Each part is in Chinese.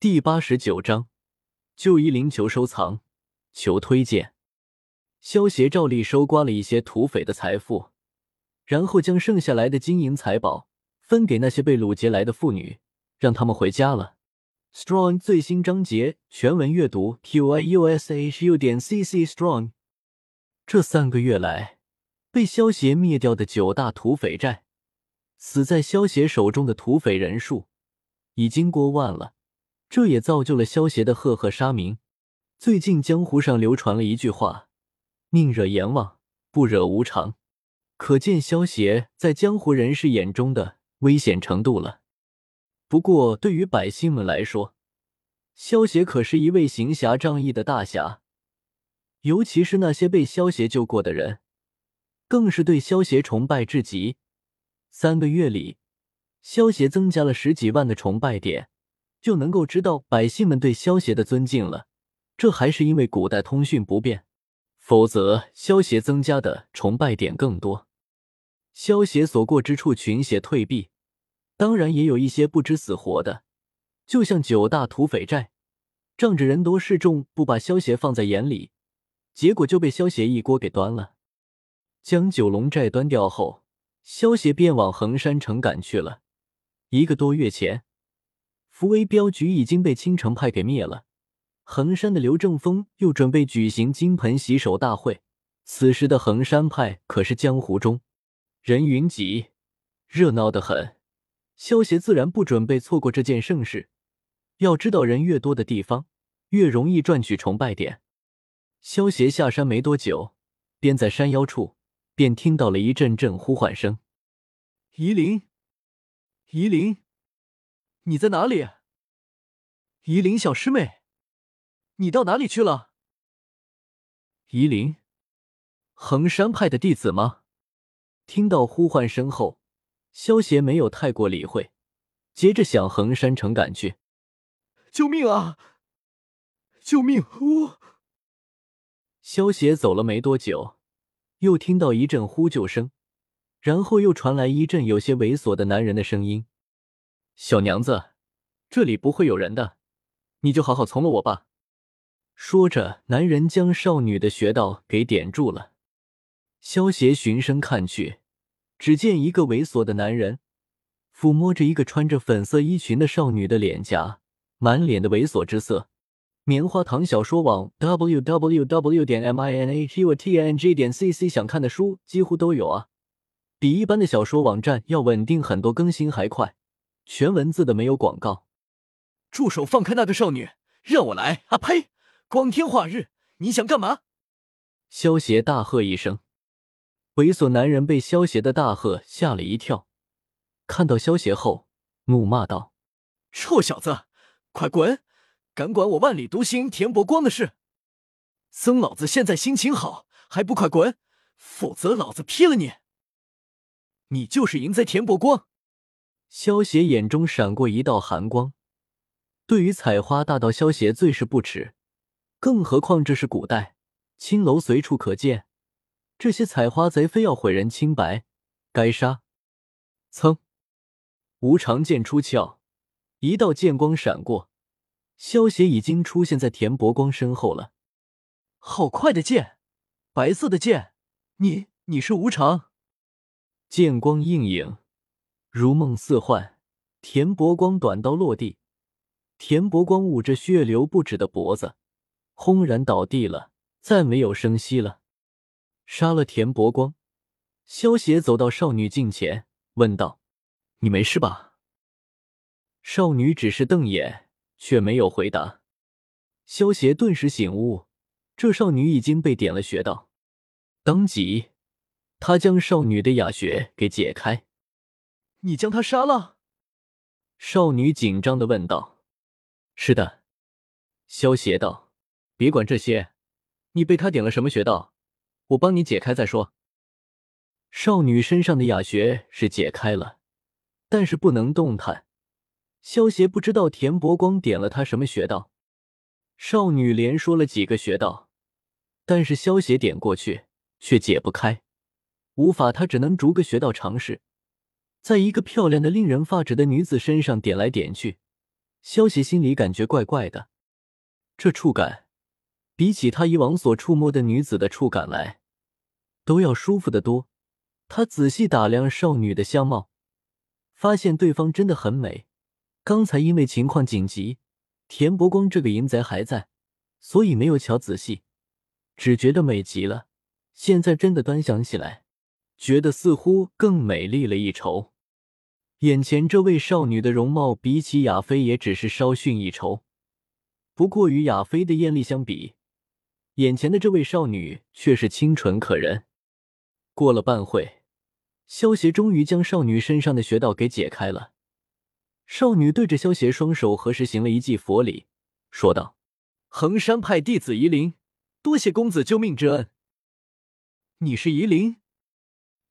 第八十九章，旧衣灵求收藏，求推荐。萧协照例收刮了一些土匪的财富，然后将剩下来的金银财宝分给那些被掳劫来的妇女，让他们回家了。Strong 最新章节全文阅读：q i u s h u 点 c c strong。这三个月来，被萧协灭掉的九大土匪寨，死在萧协手中的土匪人数已经过万了。这也造就了萧协的赫赫杀名。最近江湖上流传了一句话：“宁惹阎王，不惹无常。”可见萧协在江湖人士眼中的危险程度了。不过，对于百姓们来说，萧协可是一位行侠仗义的大侠，尤其是那些被萧协救过的人，更是对萧协崇拜至极。三个月里，萧协增加了十几万的崇拜点。就能够知道百姓们对萧协的尊敬了。这还是因为古代通讯不便，否则萧协增加的崇拜点更多。萧协所过之处，群邪退避，当然也有一些不知死活的，就像九大土匪寨，仗着人多势众，不把萧协放在眼里，结果就被萧协一锅给端了。将九龙寨端掉后，萧协便往衡山城赶去了。一个多月前。福威镖局已经被青城派给灭了，衡山的刘正风又准备举行金盆洗手大会。此时的衡山派可是江湖中人云集，热闹的很。萧协自然不准备错过这件盛事。要知道，人越多的地方，越容易赚取崇拜点。萧协下山没多久，便在山腰处便听到了一阵阵呼唤声：“夷陵，夷陵。”你在哪里，夷陵小师妹？你到哪里去了？夷陵，衡山派的弟子吗？听到呼唤声后，萧协没有太过理会，接着向衡山城赶去。救命啊！救命！呜！萧协走了没多久，又听到一阵呼救声，然后又传来一阵有些猥琐的男人的声音。小娘子，这里不会有人的，你就好好从了我吧。说着，男人将少女的穴道给点住了。萧协循声看去，只见一个猥琐的男人抚摸着一个穿着粉色衣裙的少女的脸颊，满脸的猥琐之色。棉花糖小说网 w w w 点 m i n a t u t n g 点 c c 想看的书几乎都有啊，比一般的小说网站要稳定很多，更新还快。全文字的没有广告。住手！放开那个少女，让我来！啊呸！光天化日，你想干嘛？萧协大喝一声，猥琐男人被萧协的大喝吓了一跳，看到萧协后，怒骂道：“臭小子，快滚！敢管我万里独行田伯光的事？僧老子现在心情好，还不快滚！否则老子劈了你！你就是淫贼田伯光！”萧协眼中闪过一道寒光，对于采花大盗萧协最是不耻，更何况这是古代，青楼随处可见，这些采花贼非要毁人清白，该杀！噌，无常剑出鞘，一道剑光闪过，萧协已经出现在田伯光身后了。好快的剑，白色的剑，你你是无常？剑光映影。如梦似幻，田伯光短刀落地，田伯光捂着血流不止的脖子，轰然倒地了，再没有声息了。杀了田伯光，萧协走到少女近前，问道：“你没事吧？”少女只是瞪眼，却没有回答。萧协顿时醒悟，这少女已经被点了穴道，当即他将少女的哑穴给解开。你将他杀了？少女紧张的问道。“是的。”萧邪道，“别管这些，你被他点了什么穴道？我帮你解开再说。”少女身上的哑穴是解开了，但是不能动弹。萧邪不知道田伯光点了他什么穴道。少女连说了几个穴道，但是萧邪点过去却解不开，无法，他只能逐个穴道尝试。在一个漂亮的、令人发指的女子身上点来点去，萧协心里感觉怪怪的，这触感比起他以往所触摸的女子的触感来，都要舒服得多。他仔细打量少女的相貌，发现对方真的很美。刚才因为情况紧急，田伯光这个淫贼还在，所以没有瞧仔细，只觉得美极了。现在真的端详起来，觉得似乎更美丽了一筹。眼前这位少女的容貌，比起亚飞也只是稍逊一筹。不过与亚飞的艳丽相比，眼前的这位少女却是清纯可人。过了半会，萧协终于将少女身上的穴道给解开了。少女对着萧协双手合十，行了一记佛礼，说道：“衡山派弟子夷陵，多谢公子救命之恩。”你是夷陵？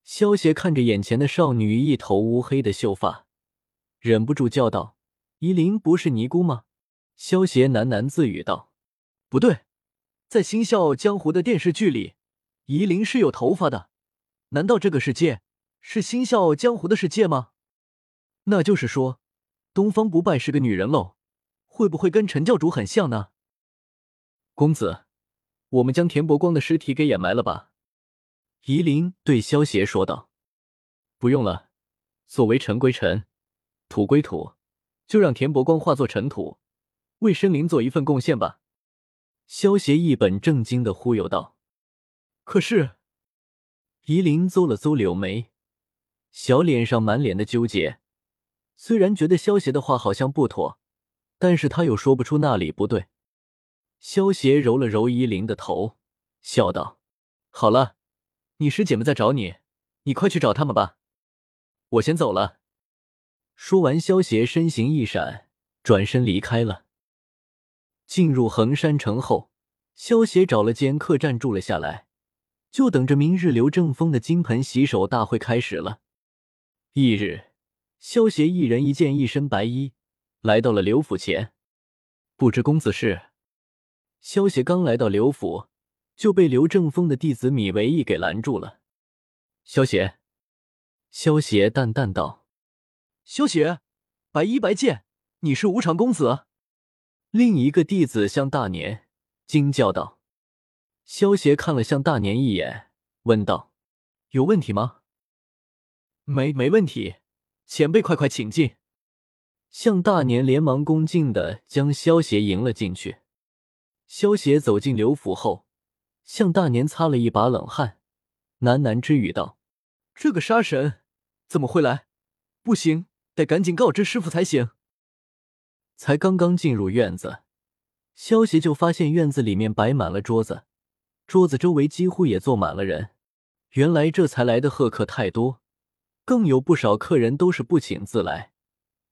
萧协看着眼前的少女一头乌黑的秀发，忍不住叫道：“夷陵不是尼姑吗？”萧协喃喃自语道：“不对，在《新笑傲江湖》的电视剧里，夷陵是有头发的。难道这个世界是《新笑傲江湖》的世界吗？那就是说，东方不败是个女人喽？会不会跟陈教主很像呢？”公子，我们将田伯光的尸体给掩埋了吧。夷陵对萧协说道：“不用了，所谓尘归尘，土归土，就让田伯光化作尘土，为生灵做一份贡献吧。”萧协一本正经的忽悠道：“可是……”夷陵邹了邹柳眉，小脸上满脸的纠结。虽然觉得萧协的话好像不妥，但是他又说不出那里不对。萧协揉了揉夷陵的头，笑道：“好了。”你师姐们在找你，你快去找他们吧，我先走了。说完，萧协身形一闪，转身离开了。进入衡山城后，萧协找了间客栈住了下来，就等着明日刘正风的金盆洗手大会开始了。翌日，萧协一人一件一身白衣，来到了刘府前。不知公子是？萧协刚来到刘府。就被刘正风的弟子米维义给拦住了。萧邪，萧邪淡淡道：“萧邪，白衣白剑，你是无常公子？”另一个弟子向大年惊叫道。萧邪看了向大年一眼，问道：“有问题吗？”“没，没问题。”前辈快快请进。向大年连忙恭敬的将萧邪迎了进去。萧邪走进刘府后。向大年擦了一把冷汗，喃喃之语道：“这个杀神怎么会来？不行，得赶紧告知师傅才行。”才刚刚进入院子，萧协就发现院子里面摆满了桌子，桌子周围几乎也坐满了人。原来这才来的贺客太多，更有不少客人都是不请自来，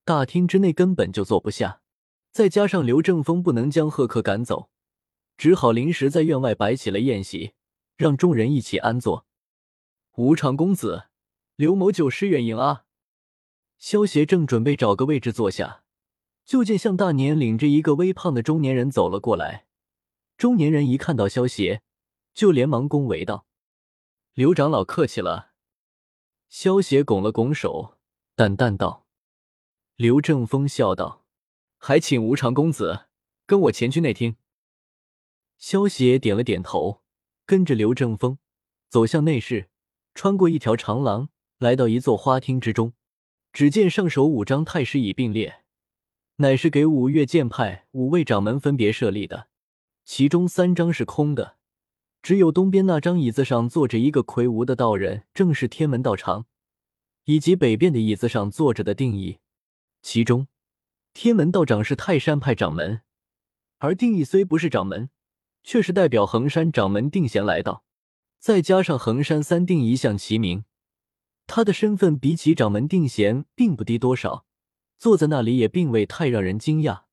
大厅之内根本就坐不下。再加上刘正风不能将贺客赶走。只好临时在院外摆起了宴席，让众人一起安坐。无常公子，刘某九失远迎啊！萧协正准备找个位置坐下，就见向大年领着一个微胖的中年人走了过来。中年人一看到萧协，就连忙恭维道：“刘长老客气了。”萧协拱了拱手，淡淡道：“刘正风笑道，还请无常公子跟我前去内厅。”萧协点了点头，跟着刘正风走向内室，穿过一条长廊，来到一座花厅之中。只见上首五张太师椅并列，乃是给五岳剑派五位掌门分别设立的。其中三张是空的，只有东边那张椅子上坐着一个魁梧的道人，正是天门道长；以及北边的椅子上坐着的定义。其中，天门道长是泰山派掌门，而定义虽不是掌门。却是代表衡山掌门定贤来到，再加上衡山三定一向齐名，他的身份比起掌门定贤并不低多少，坐在那里也并未太让人惊讶。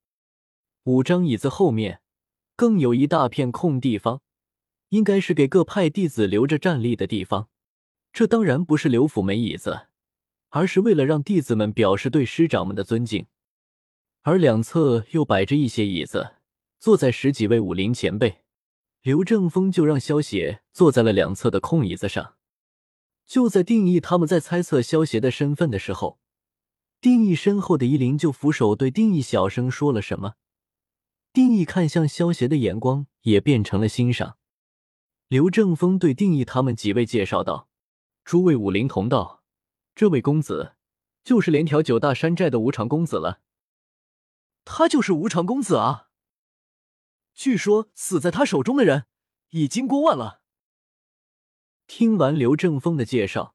五张椅子后面更有一大片空地方，应该是给各派弟子留着站立的地方。这当然不是刘府没椅子，而是为了让弟子们表示对师长们的尊敬。而两侧又摆着一些椅子，坐在十几位武林前辈。刘正风就让萧协坐在了两侧的空椅子上。就在定义他们在猜测萧协的身份的时候，定义身后的依林就俯首对定义小声说了什么。定义看向萧邪的眼光也变成了欣赏。刘正风对定义他们几位介绍道：“诸位武林同道，这位公子就是连条九大山寨的无常公子了。他就是无常公子啊！据说死在他手中的人已经过万了。”听完刘正风的介绍，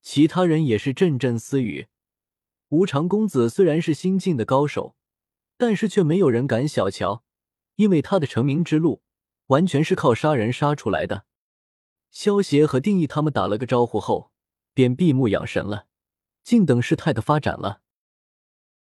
其他人也是阵阵私语。无常公子虽然是新晋的高手，但是却没有人敢小瞧，因为他的成名之路完全是靠杀人杀出来的。萧协和定义他们打了个招呼后，便闭目养神了，静等事态的发展了。